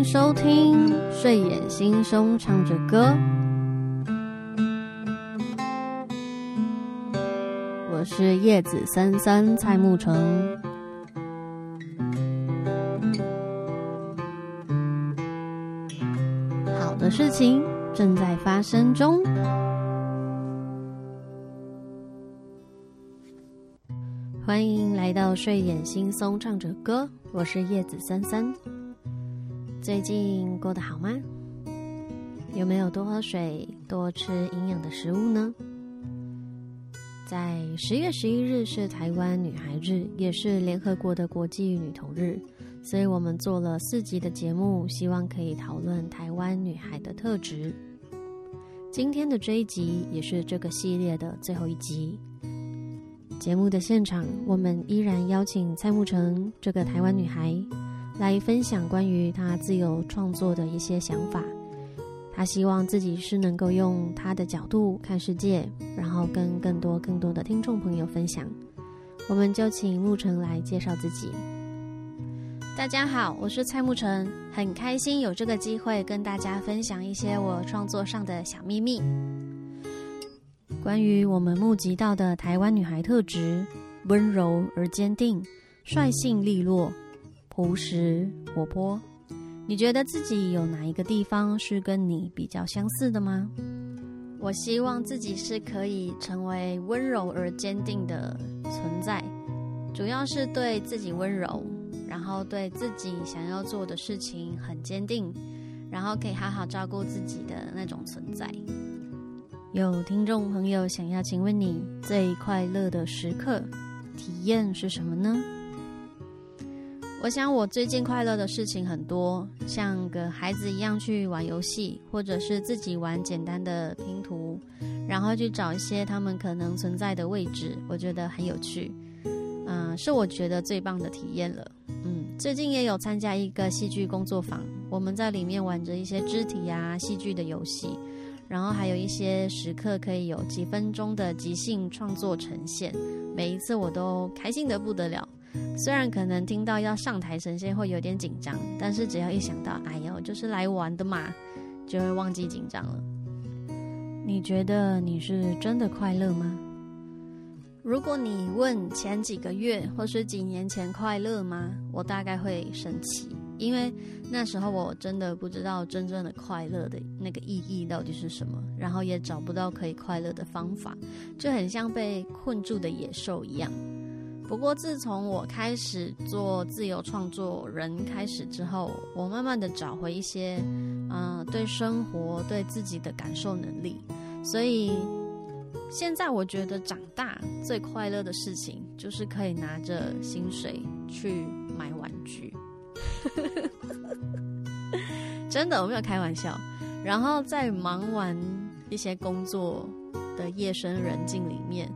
迎收听睡眼惺忪唱着歌，我是叶子三三蔡沐橙。好的事情正在发生中。欢迎来到睡眼惺忪唱着歌，我是叶子三三。最近过得好吗？有没有多喝水、多吃营养的食物呢？在十月十一日是台湾女孩日，也是联合国的国际女童日，所以我们做了四集的节目，希望可以讨论台湾女孩的特质。今天的这一集也是这个系列的最后一集。节目的现场，我们依然邀请蔡慕成这个台湾女孩来分享关于他自由创作的一些想法。他希望自己是能够用他的角度看世界，然后跟更多更多的听众朋友分享。我们就请慕成来介绍自己。大家好，我是蔡慕成，很开心有这个机会跟大家分享一些我创作上的小秘密。关于我们募集到的台湾女孩特质：温柔而坚定、率性利落、朴实活泼。你觉得自己有哪一个地方是跟你比较相似的吗？我希望自己是可以成为温柔而坚定的存在，主要是对自己温柔，然后对自己想要做的事情很坚定，然后可以好好照顾自己的那种存在。有听众朋友想要请问你最快乐的时刻体验是什么呢？我想我最近快乐的事情很多，像个孩子一样去玩游戏，或者是自己玩简单的拼图，然后去找一些他们可能存在的位置，我觉得很有趣。嗯，是我觉得最棒的体验了。嗯，最近也有参加一个戏剧工作坊，我们在里面玩着一些肢体呀戏剧的游戏。然后还有一些时刻可以有几分钟的即兴创作呈现，每一次我都开心的不得了。虽然可能听到要上台神仙会有点紧张，但是只要一想到，哎呦，就是来玩的嘛，就会忘记紧张了。你觉得你是真的快乐吗？如果你问前几个月或是几年前快乐吗？我大概会生气。因为那时候我真的不知道真正的快乐的那个意义到底是什么，然后也找不到可以快乐的方法，就很像被困住的野兽一样。不过自从我开始做自由创作人开始之后，我慢慢的找回一些，嗯，对生活对自己的感受能力。所以现在我觉得长大最快乐的事情，就是可以拿着薪水去买玩具。真的，我没有开玩笑。然后在忙完一些工作的夜深人静里面，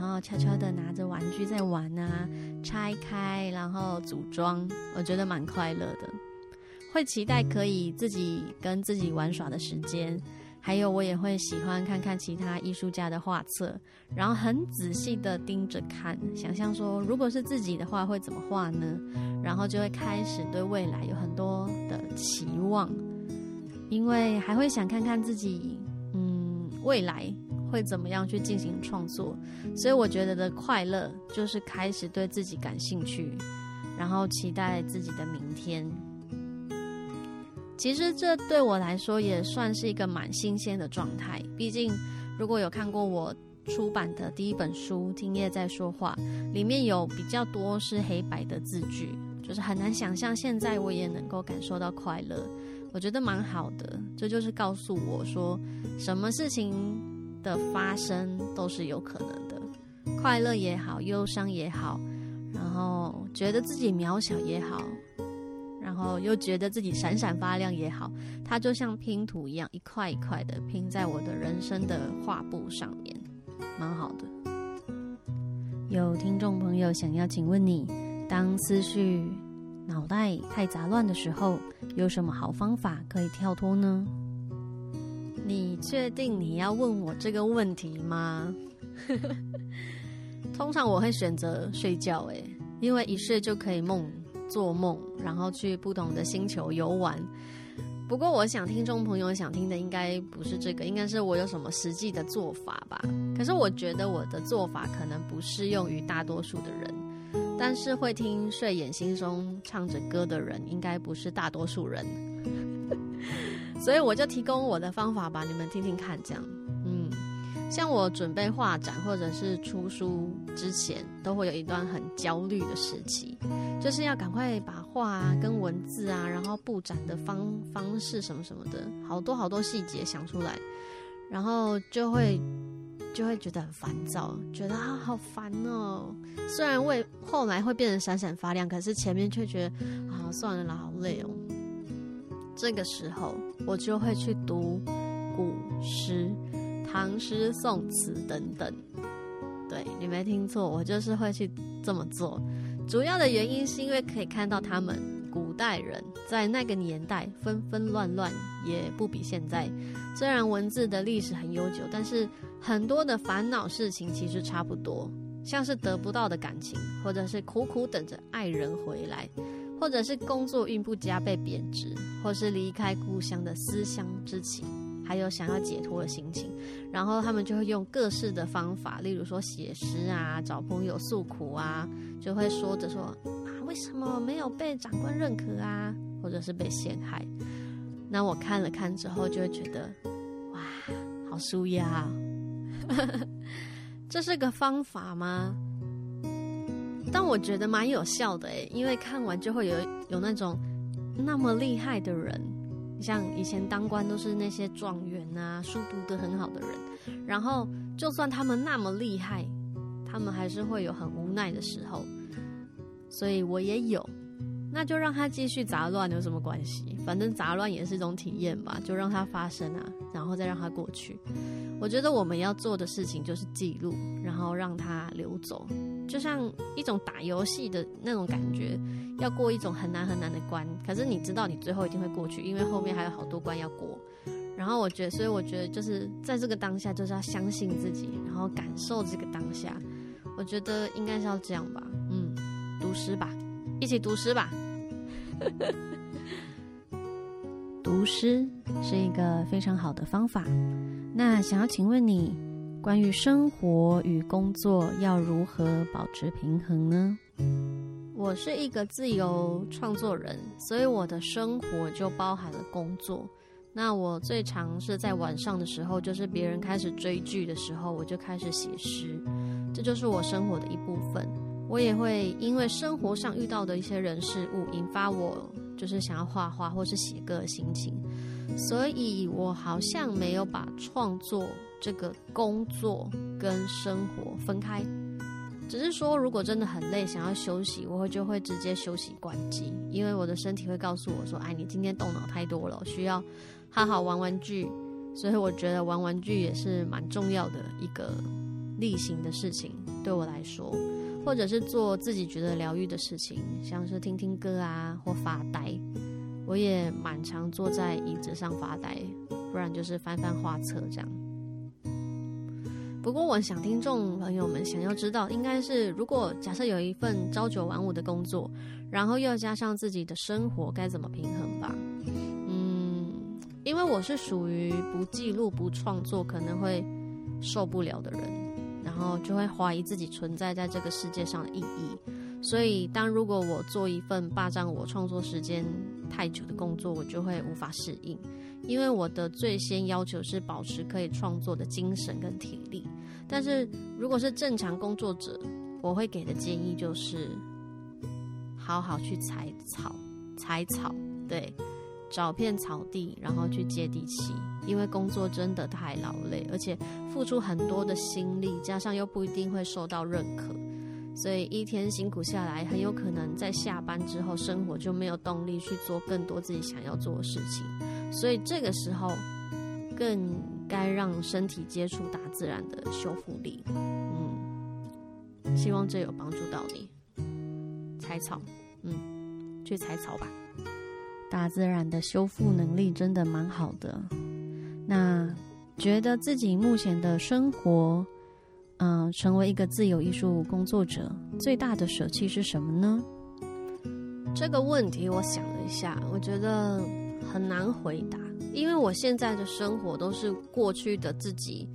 然后悄悄的拿着玩具在玩啊，拆开然后组装，我觉得蛮快乐的。会期待可以自己跟自己玩耍的时间。还有，我也会喜欢看看其他艺术家的画册，然后很仔细的盯着看，想象说，如果是自己的话会怎么画呢？然后就会开始对未来有很多的期望，因为还会想看看自己，嗯，未来会怎么样去进行创作。所以我觉得的快乐就是开始对自己感兴趣，然后期待自己的明天。其实这对我来说也算是一个蛮新鲜的状态。毕竟，如果有看过我出版的第一本书《听叶在说话》，里面有比较多是黑白的字句，就是很难想象现在我也能够感受到快乐。我觉得蛮好的，这就是告诉我说，什么事情的发生都是有可能的，快乐也好，忧伤也好，然后觉得自己渺小也好。然后又觉得自己闪闪发亮也好，它就像拼图一样，一块一块的拼在我的人生的画布上面，蛮好的。有听众朋友想要请问你，当思绪脑袋太杂乱的时候，有什么好方法可以跳脱呢？你确定你要问我这个问题吗？通常我会选择睡觉，诶，因为一睡就可以梦。做梦，然后去不同的星球游玩。不过，我想听众朋友想听的应该不是这个，应该是我有什么实际的做法吧。可是，我觉得我的做法可能不适用于大多数的人，但是会听睡眼惺忪唱着歌的人，应该不是大多数人。所以，我就提供我的方法吧，你们听听看，这样。嗯像我准备画展或者是出书之前，都会有一段很焦虑的时期，就是要赶快把画啊、跟文字啊，然后布展的方方式什么什么的，好多好多细节想出来，然后就会就会觉得很烦躁，觉得啊好烦哦。虽然为后来会变得闪闪发亮，可是前面却觉得啊算了啦，好累哦。这个时候我就会去读古诗。唐诗宋词等等，对你没听错，我就是会去这么做。主要的原因是因为可以看到他们古代人在那个年代纷纷乱乱，也不比现在。虽然文字的历史很悠久，但是很多的烦恼事情其实差不多，像是得不到的感情，或者是苦苦等着爱人回来，或者是工作运不佳被贬值，或是离开故乡的思乡之情。还有想要解脱的心情，然后他们就会用各式的方法，例如说写诗啊，找朋友诉苦啊，就会说着说啊，为什么没有被长官认可啊，或者是被陷害。那我看了看之后，就会觉得哇，好舒压。这是个方法吗？但我觉得蛮有效的诶，因为看完就会有有那种那么厉害的人。像以前当官都是那些状元啊，书读得很好的人，然后就算他们那么厉害，他们还是会有很无奈的时候，所以我也有，那就让他继续杂乱有什么关系？反正杂乱也是一种体验吧，就让它发生啊，然后再让它过去。我觉得我们要做的事情就是记录，然后让它流走。就像一种打游戏的那种感觉，要过一种很难很难的关，可是你知道你最后一定会过去，因为后面还有好多关要过。然后我觉得，所以我觉得就是在这个当下，就是要相信自己，然后感受这个当下。我觉得应该是要这样吧，嗯，读诗吧，一起读诗吧。读诗是一个非常好的方法。那想要请问你。关于生活与工作要如何保持平衡呢？我是一个自由创作人，所以我的生活就包含了工作。那我最常是在晚上的时候，就是别人开始追剧的时候，我就开始写诗，这就是我生活的一部分。我也会因为生活上遇到的一些人事物，引发我就是想要画画或是写歌的心情，所以我好像没有把创作。这个工作跟生活分开，只是说如果真的很累，想要休息，我会就会直接休息关机，因为我的身体会告诉我说：“哎，你今天动脑太多了，需要好好玩玩具。”所以我觉得玩玩具也是蛮重要的一个例行的事情，对我来说，或者是做自己觉得疗愈的事情，像是听听歌啊或发呆，我也蛮常坐在椅子上发呆，不然就是翻翻画册这样。不过，我想听众朋友们想要知道，应该是如果假设有一份朝九晚五的工作，然后又要加上自己的生活，该怎么平衡吧？嗯，因为我是属于不记录、不创作可能会受不了的人，然后就会怀疑自己存在在这个世界上的意义。所以，当如果我做一份霸占我创作时间太久的工作，我就会无法适应。因为我的最先要求是保持可以创作的精神跟体力，但是如果是正常工作者，我会给的建议就是，好好去采草，采草，对，找片草地，然后去接地气。因为工作真的太劳累，而且付出很多的心力，加上又不一定会受到认可，所以一天辛苦下来，很有可能在下班之后，生活就没有动力去做更多自己想要做的事情。所以这个时候，更该让身体接触大自然的修复力。嗯，希望这有帮助到你。采草，嗯，去采草吧。大自然的修复能力真的蛮好的。那觉得自己目前的生活，嗯，成为一个自由艺术工作者，最大的舍弃是什么呢？这个问题我想了一下，我觉得很难回答，因为我现在的生活都是过去的自己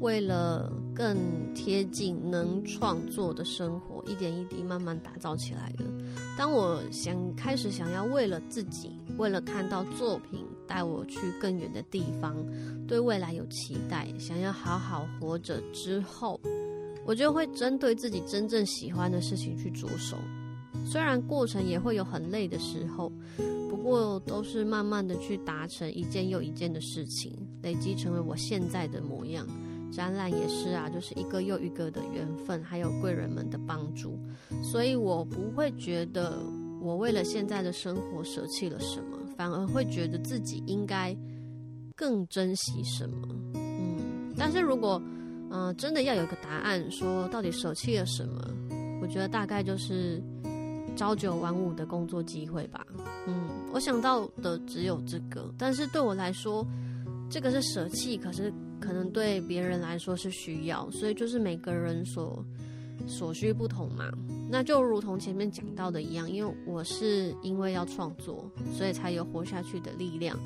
为了更贴近能创作的生活，一点一滴慢慢打造起来的。当我想开始想要为了自己，为了看到作品带我去更远的地方，对未来有期待，想要好好活着之后，我就会针对自己真正喜欢的事情去着手。虽然过程也会有很累的时候，不过都是慢慢的去达成一件又一件的事情，累积成为我现在的模样。展览也是啊，就是一个又一个的缘分，还有贵人们的帮助，所以我不会觉得我为了现在的生活舍弃了什么，反而会觉得自己应该更珍惜什么。嗯，但是如果嗯真的要有个答案，说到底舍弃了什么，我觉得大概就是朝九晚五的工作机会吧。嗯，我想到的只有这个，但是对我来说，这个是舍弃，可是。可能对别人来说是需要，所以就是每个人所所需不同嘛。那就如同前面讲到的一样，因为我是因为要创作，所以才有活下去的力量。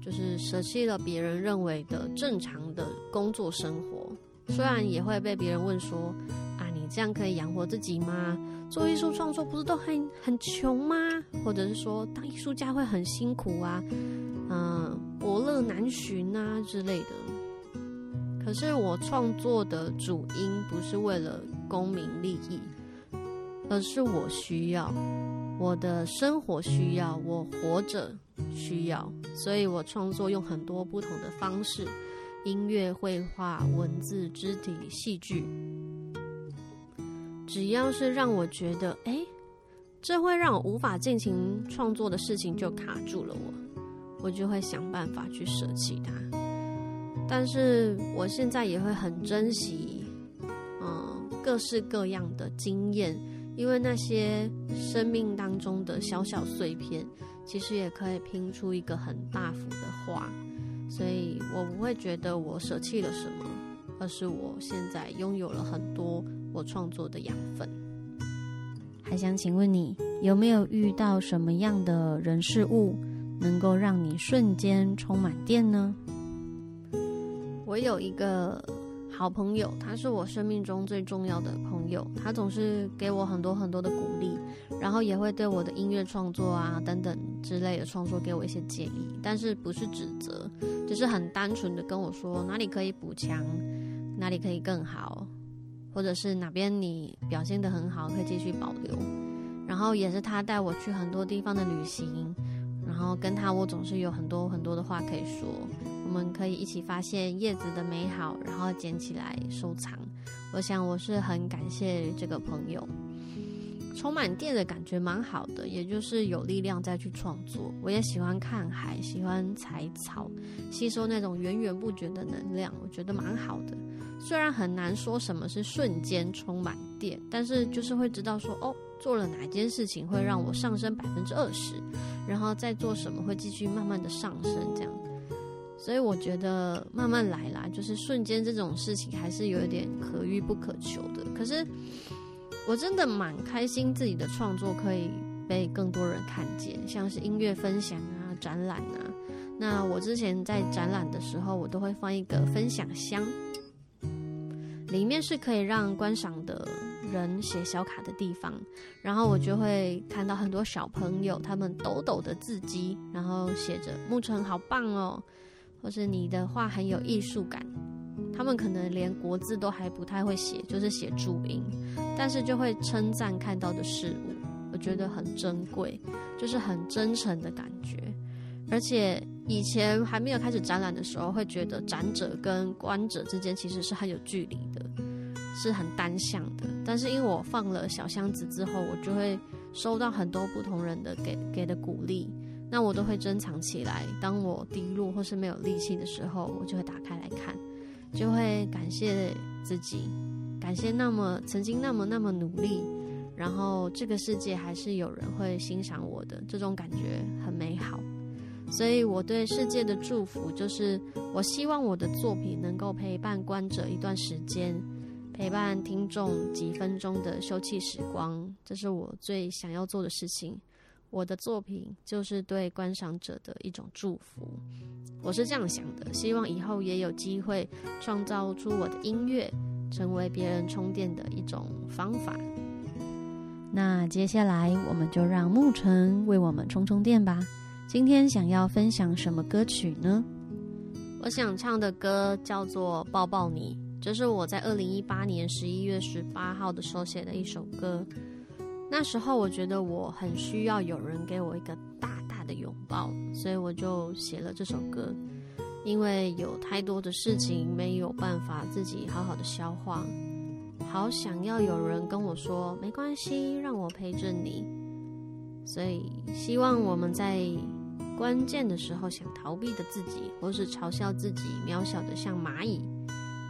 就是舍弃了别人认为的正常的工作生活，虽然也会被别人问说：“啊，你这样可以养活自己吗？做艺术创作不是都很很穷吗？”或者是说当艺术家会很辛苦啊，嗯，伯乐难寻啊之类的。可是我创作的主因不是为了功名利益，而是我需要，我的生活需要，我活着需要，所以我创作用很多不同的方式，音乐、绘画、文字、肢体、戏剧，只要是让我觉得，哎，这会让我无法进行创作的事情就卡住了我，我就会想办法去舍弃它。但是我现在也会很珍惜，嗯，各式各样的经验，因为那些生命当中的小小碎片，其实也可以拼出一个很大幅的画，所以我不会觉得我舍弃了什么，而是我现在拥有了很多我创作的养分。还想请问你，有没有遇到什么样的人事物，能够让你瞬间充满电呢？我有一个好朋友，他是我生命中最重要的朋友。他总是给我很多很多的鼓励，然后也会对我的音乐创作啊等等之类的创作给我一些建议，但是不是指责，只是很单纯的跟我说哪里可以补强，哪里可以更好，或者是哪边你表现得很好，可以继续保留。然后也是他带我去很多地方的旅行。然后跟他，我总是有很多很多的话可以说。我们可以一起发现叶子的美好，然后捡起来收藏。我想我是很感谢这个朋友，充满电的感觉蛮好的，也就是有力量再去创作。我也喜欢看海，喜欢采草，吸收那种源源不绝的能量，我觉得蛮好的。虽然很难说什么是瞬间充满电，但是就是会知道说哦。做了哪件事情会让我上升百分之二十，然后再做什么会继续慢慢的上升，这样，所以我觉得慢慢来啦，就是瞬间这种事情还是有一点可遇不可求的。可是我真的蛮开心自己的创作可以被更多人看见，像是音乐分享啊、展览啊。那我之前在展览的时候，我都会放一个分享箱，里面是可以让观赏的。人写小卡的地方，然后我就会看到很多小朋友，他们抖抖的字迹，然后写着“沐晨好棒哦”，或是你的画很有艺术感。他们可能连国字都还不太会写，就是写注音，但是就会称赞看到的事物，我觉得很珍贵，就是很真诚的感觉。而且以前还没有开始展览的时候，会觉得展者跟观者之间其实是很有距离的。是很单向的，但是因为我放了小箱子之后，我就会收到很多不同人的给给的鼓励，那我都会珍藏起来。当我低落或是没有力气的时候，我就会打开来看，就会感谢自己，感谢那么曾经那么那么努力，然后这个世界还是有人会欣赏我的，这种感觉很美好。所以我对世界的祝福就是，我希望我的作品能够陪伴观者一段时间。陪伴听众几分钟的休憩时光，这是我最想要做的事情。我的作品就是对观赏者的一种祝福。我是这样想的，希望以后也有机会创造出我的音乐，成为别人充电的一种方法。那接下来我们就让沐晨为我们充充电吧。今天想要分享什么歌曲呢？我想唱的歌叫做《抱抱你》，这是我在二零一八年十一月十八号的时候写的一首歌。那时候我觉得我很需要有人给我一个大大的拥抱，所以我就写了这首歌。因为有太多的事情没有办法自己好好的消化，好想要有人跟我说没关系，让我陪着你。所以希望我们在。关键的时候，想逃避的自己，或是嘲笑自己渺小的像蚂蚁，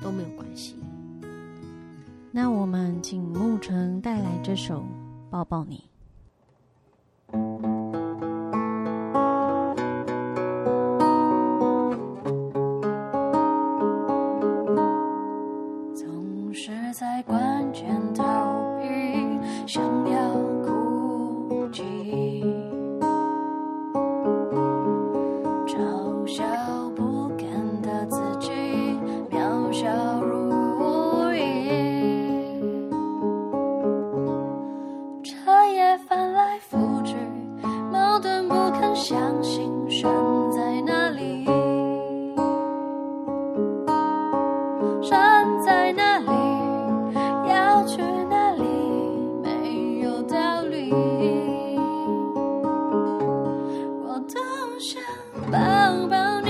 都没有关系。那我们请沐晨带来这首《抱抱你。总是在关键逃避想要抱抱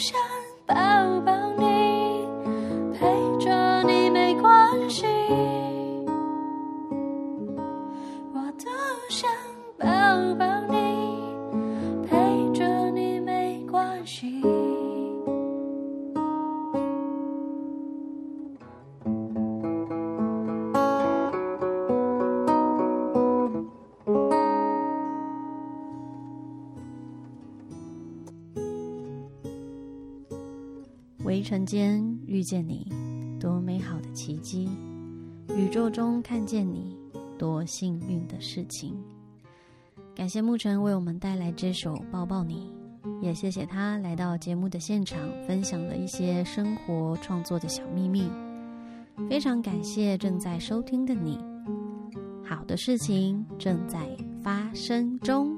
下。见你，多美好的奇迹！宇宙中看见你，多幸运的事情。感谢沐晨为我们带来这首《抱抱你》，也谢谢他来到节目的现场，分享了一些生活创作的小秘密。非常感谢正在收听的你，好的事情正在发生中。